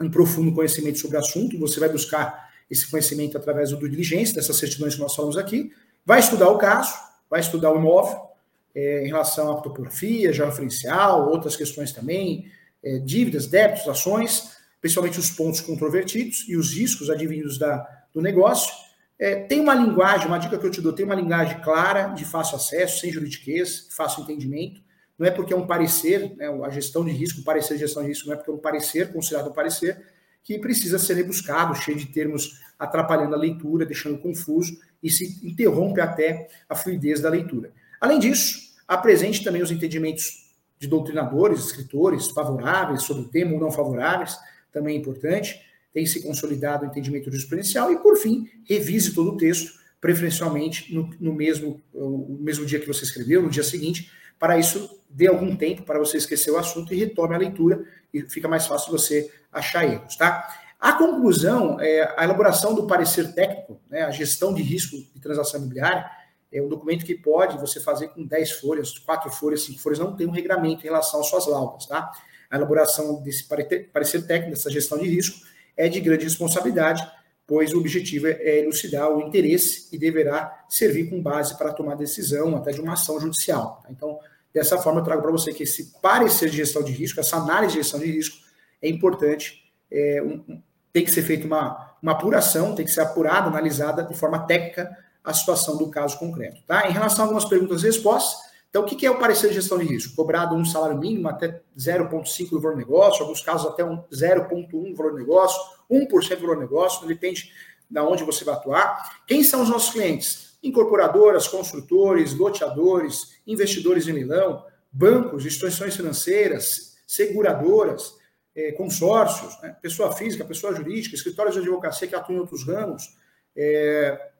um profundo conhecimento sobre o assunto, você vai buscar esse conhecimento através do due diligência, dessas certidões que nós falamos aqui, vai estudar o caso, vai estudar o imóvel, é, em relação à topografia, georreferencial, outras questões também, é, dívidas, débitos, ações, principalmente os pontos controvertidos e os riscos advindos da, do negócio. É, tem uma linguagem, uma dica que eu te dou, tem uma linguagem clara, de fácil acesso, sem juridiquês, fácil entendimento. Não é porque é um parecer, né, a gestão de risco, o parecer de gestão de risco, não é porque é um parecer, considerado um parecer, que precisa ser rebuscado, cheio de termos atrapalhando a leitura, deixando confuso e se interrompe até a fluidez da leitura. Além disso, apresente também os entendimentos de doutrinadores, escritores favoráveis sobre o tema ou não favoráveis, também é importante tem se consolidado o entendimento jurisprudencial e, por fim, revise todo o texto, preferencialmente no, no mesmo, o mesmo dia que você escreveu, no dia seguinte, para isso dê algum tempo para você esquecer o assunto e retome a leitura e fica mais fácil você achar erros, tá? A conclusão, é, a elaboração do parecer técnico, né, a gestão de risco de transação imobiliária, é um documento que pode você fazer com 10 folhas, 4 folhas, 5 folhas, não tem um regramento em relação às suas laudas, tá? A elaboração desse parecer técnico, dessa gestão de risco, é de grande responsabilidade, pois o objetivo é elucidar o interesse e deverá servir com base para tomar decisão até de uma ação judicial. Tá? Então, dessa forma, eu trago para você que esse parecer de gestão de risco, essa análise de gestão de risco, é importante, é, um, tem que ser feita uma, uma apuração, tem que ser apurada, analisada de forma técnica a situação do caso concreto. Tá? Em relação a algumas perguntas e respostas, então, o que é o parecer de gestão de risco? Cobrado um salário mínimo até 0,5% do valor do negócio, alguns casos até um 0,1% do valor do negócio, 1% do valor do negócio, depende de onde você vai atuar. Quem são os nossos clientes? Incorporadoras, construtores, loteadores, investidores em leilão, bancos, instituições financeiras, seguradoras, é, consórcios, né? pessoa física, pessoa jurídica, escritórios de advocacia que atuam em outros ramos, é,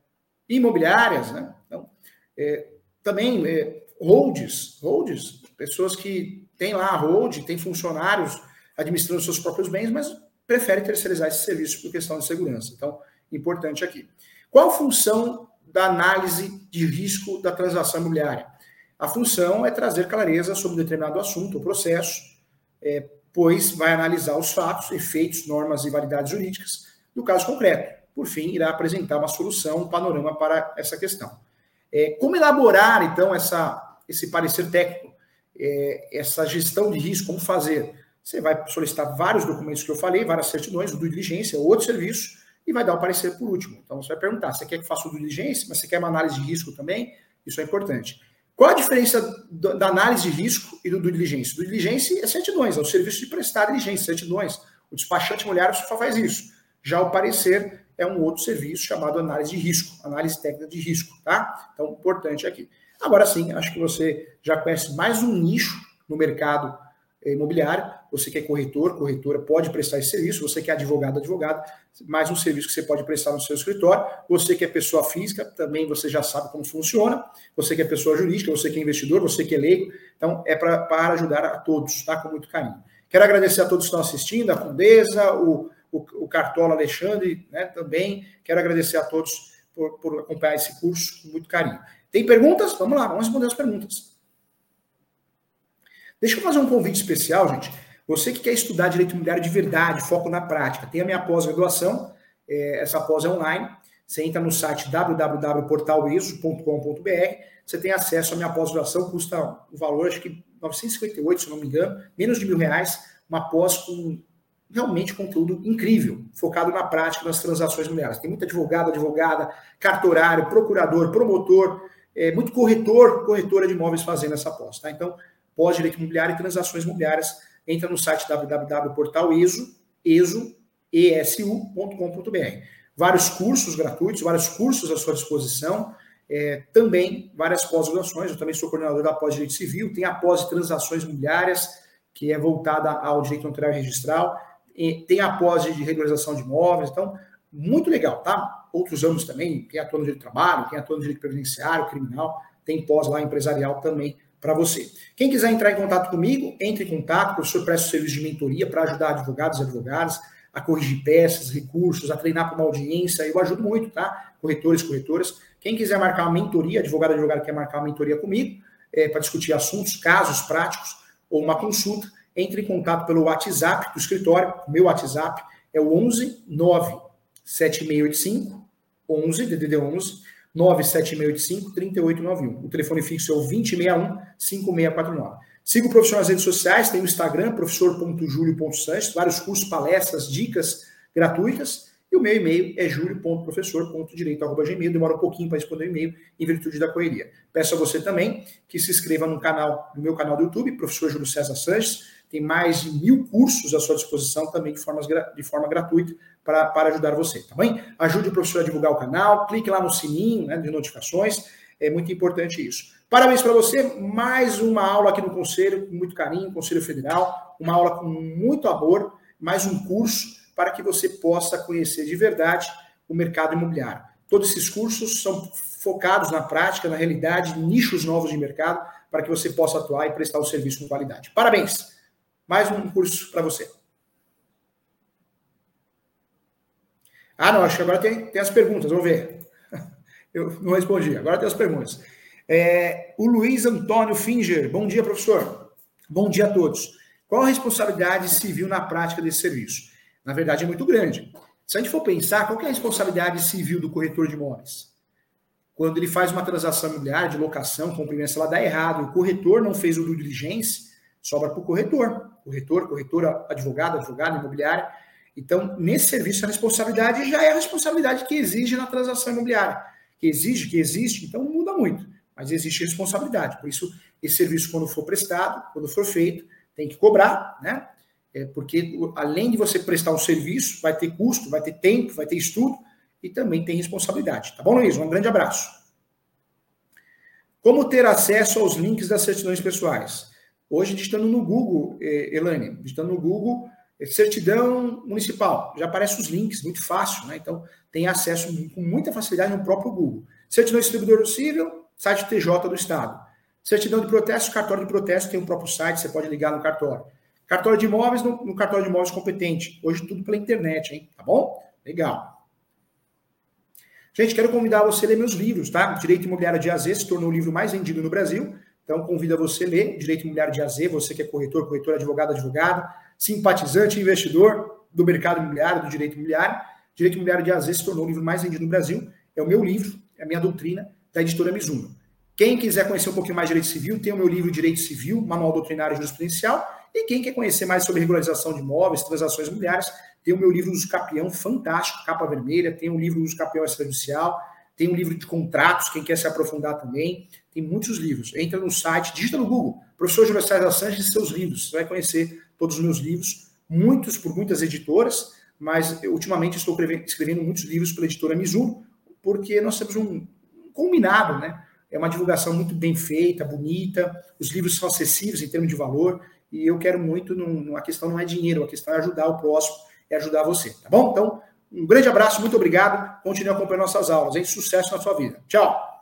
imobiliárias, né? Então, é, também é, holds, holds, pessoas que têm lá a hold, têm funcionários administrando seus próprios bens, mas preferem terceirizar esse serviço por questão de segurança. Então, importante aqui. Qual a função da análise de risco da transação imobiliária? A função é trazer clareza sobre um determinado assunto ou processo, é, pois vai analisar os fatos, efeitos, normas e validades jurídicas do caso concreto. Por fim, irá apresentar uma solução, um panorama para essa questão. É, como elaborar, então, essa, esse parecer técnico, é, essa gestão de risco, como fazer? você vai solicitar vários documentos que eu falei, várias certidões, o do diligência, outro serviço, e vai dar o parecer por último. Então você vai perguntar: você quer que faça o do diligência, mas você quer uma análise de risco também? Isso é importante. Qual a diferença da análise de risco e do due diligência? Do diligência é certidões, é o serviço de prestar diligência, certidões. O despachante mulher só faz isso. Já o parecer é um outro serviço chamado análise de risco, análise técnica de risco, tá? Então, importante aqui. Agora sim, acho que você já conhece mais um nicho no mercado é, imobiliário, você que é corretor, corretora, pode prestar esse serviço, você que é advogado, advogado, mais um serviço que você pode prestar no seu escritório, você que é pessoa física, também você já sabe como funciona, você que é pessoa jurídica, você que é investidor, você que é leigo, então é pra, para ajudar a todos, tá? Com muito carinho. Quero agradecer a todos que estão assistindo, a Condesa, o, o, o Cartola Alexandre, né, também, quero agradecer a todos por, por acompanhar esse curso com muito carinho. Tem perguntas? Vamos lá, vamos responder as perguntas. Deixa eu fazer um convite especial, gente. Você que quer estudar direito imobiliário de verdade, foco na prática, tem a minha pós-graduação, é, essa pós é online. Você entra no site www.portaliso.com.br, você tem acesso à minha pós-graduação, custa um valor, acho que 958, se não me engano, menos de mil reais, uma pós com realmente conteúdo incrível, focado na prática nas transações imobiliárias. Tem muito advogado, advogada, cartorário, procurador, promotor, é, muito corretor, corretora de imóveis fazendo essa pós. Tá? Então, pós-direito imobiliário e transações imobiliárias, entra no site www.portalesu.com.br. Vários cursos gratuitos, vários cursos à sua disposição, é, também várias pós-graduações, eu também sou coordenador da pós-direito civil, tem a pós de transações imobiliárias, que é voltada ao direito notarial e registral, tem a pós de regularização de imóveis, então, muito legal, tá? Outros anos também, quem atua no direito do trabalho, quem atua no direito previdenciário, criminal, tem pós lá empresarial também para você. Quem quiser entrar em contato comigo, entre em contato, o professor presta serviço de mentoria para ajudar advogados e advogadas a corrigir peças, recursos, a treinar para uma audiência, eu ajudo muito, tá? Corretores, corretoras. Quem quiser marcar uma mentoria, advogado, advogado quer marcar uma mentoria comigo, é, para discutir assuntos, casos práticos ou uma consulta, entre em contato pelo WhatsApp do escritório, meu WhatsApp é o 11 9 7685 11 DDD 11 97685-3891. O telefone fixo é o 2061-5649. Siga o professor nas redes sociais, tem o Instagram, professor.julio.sanches, vários cursos, palestras, dicas gratuitas. E o meu e-mail é julio.professor.direito.gmail. Demora um pouquinho para responder o e-mail em virtude da correria. Peço a você também que se inscreva no canal, no meu canal do YouTube, professor Júlio César Sanches. Tem mais de mil cursos à sua disposição também de, formas, de forma gratuita para, para ajudar você, tá bem? Ajude o professor a divulgar o canal, clique lá no sininho né, de notificações, é muito importante isso. Parabéns para você, mais uma aula aqui no Conselho, com muito carinho, Conselho Federal, uma aula com muito amor, mais um curso para que você possa conhecer de verdade o mercado imobiliário. Todos esses cursos são focados na prática, na realidade, nichos novos de mercado, para que você possa atuar e prestar o serviço com qualidade. Parabéns! Mais um curso para você. Ah, não, acho que agora tem, tem as perguntas, vamos ver. [LAUGHS] Eu não respondi, agora tem as perguntas. É, o Luiz Antônio Finger, bom dia, professor. Bom dia a todos. Qual a responsabilidade civil na prática desse serviço? Na verdade, é muito grande. Se a gente for pensar, qual é a responsabilidade civil do corretor de imóveis? Quando ele faz uma transação imobiliária de locação, comprimento, ela dá errado, o corretor não fez o due diligence, sobra para o corretor. Corretor, corretora, advogado, advogado, imobiliária então, nesse serviço, a responsabilidade já é a responsabilidade que exige na transação imobiliária. Que exige, que existe, então muda muito. Mas existe responsabilidade. Por isso, esse serviço, quando for prestado, quando for feito, tem que cobrar, né? É porque além de você prestar um serviço, vai ter custo, vai ter tempo, vai ter estudo e também tem responsabilidade. Tá bom, Luiz? Um grande abraço. Como ter acesso aos links das certidões pessoais? Hoje, digitando no Google, eh, Elane, digitando no Google, certidão municipal, já aparecem os links, muito fácil, né? Então tem acesso com muita facilidade no próprio Google. Certidão distribuidor civil, site TJ do Estado. Certidão de protesto, cartório de protesto tem o próprio site, você pode ligar no cartório. Cartório de imóveis, no, no cartório de imóveis competente. Hoje tudo pela internet, hein? Tá bom? Legal. Gente, quero convidar você a ler meus livros, tá? Direito Imobiliário de AZ se tornou o livro mais vendido no Brasil. Então, convido a você a ler Direito Imobiliário de AZ, você que é corretor, corretor, advogado, advogada simpatizante e investidor do mercado imobiliário, do direito imobiliário. Direito Imobiliário de AZ se tornou o livro mais vendido no Brasil. É o meu livro, é a minha doutrina, da editora Mizuno. Quem quiser conhecer um pouquinho mais de direito civil, tem o meu livro Direito Civil, Manual Doutrinário e Jurisprudencial. E quem quer conhecer mais sobre regularização de imóveis, transações imobiliárias, tem o meu livro Uso Capião, fantástico, capa vermelha. Tem o livro Uso Capião Extrajudicial. Tem um livro de contratos, quem quer se aprofundar também. Tem muitos livros. Entra no site, digita no Google, professor Júlio César Sanches e seus livros. Você vai conhecer todos os meus livros, muitos por muitas editoras, mas eu, ultimamente estou escrevendo muitos livros pela editora Mizuno, porque nós temos um combinado, né? É uma divulgação muito bem feita, bonita, os livros são acessíveis em termos de valor, e eu quero muito, não, a questão não é dinheiro, a questão é ajudar o próximo, é ajudar você, tá bom? Então, um grande abraço, muito obrigado, continue acompanhando nossas aulas, hein? Sucesso na sua vida. Tchau!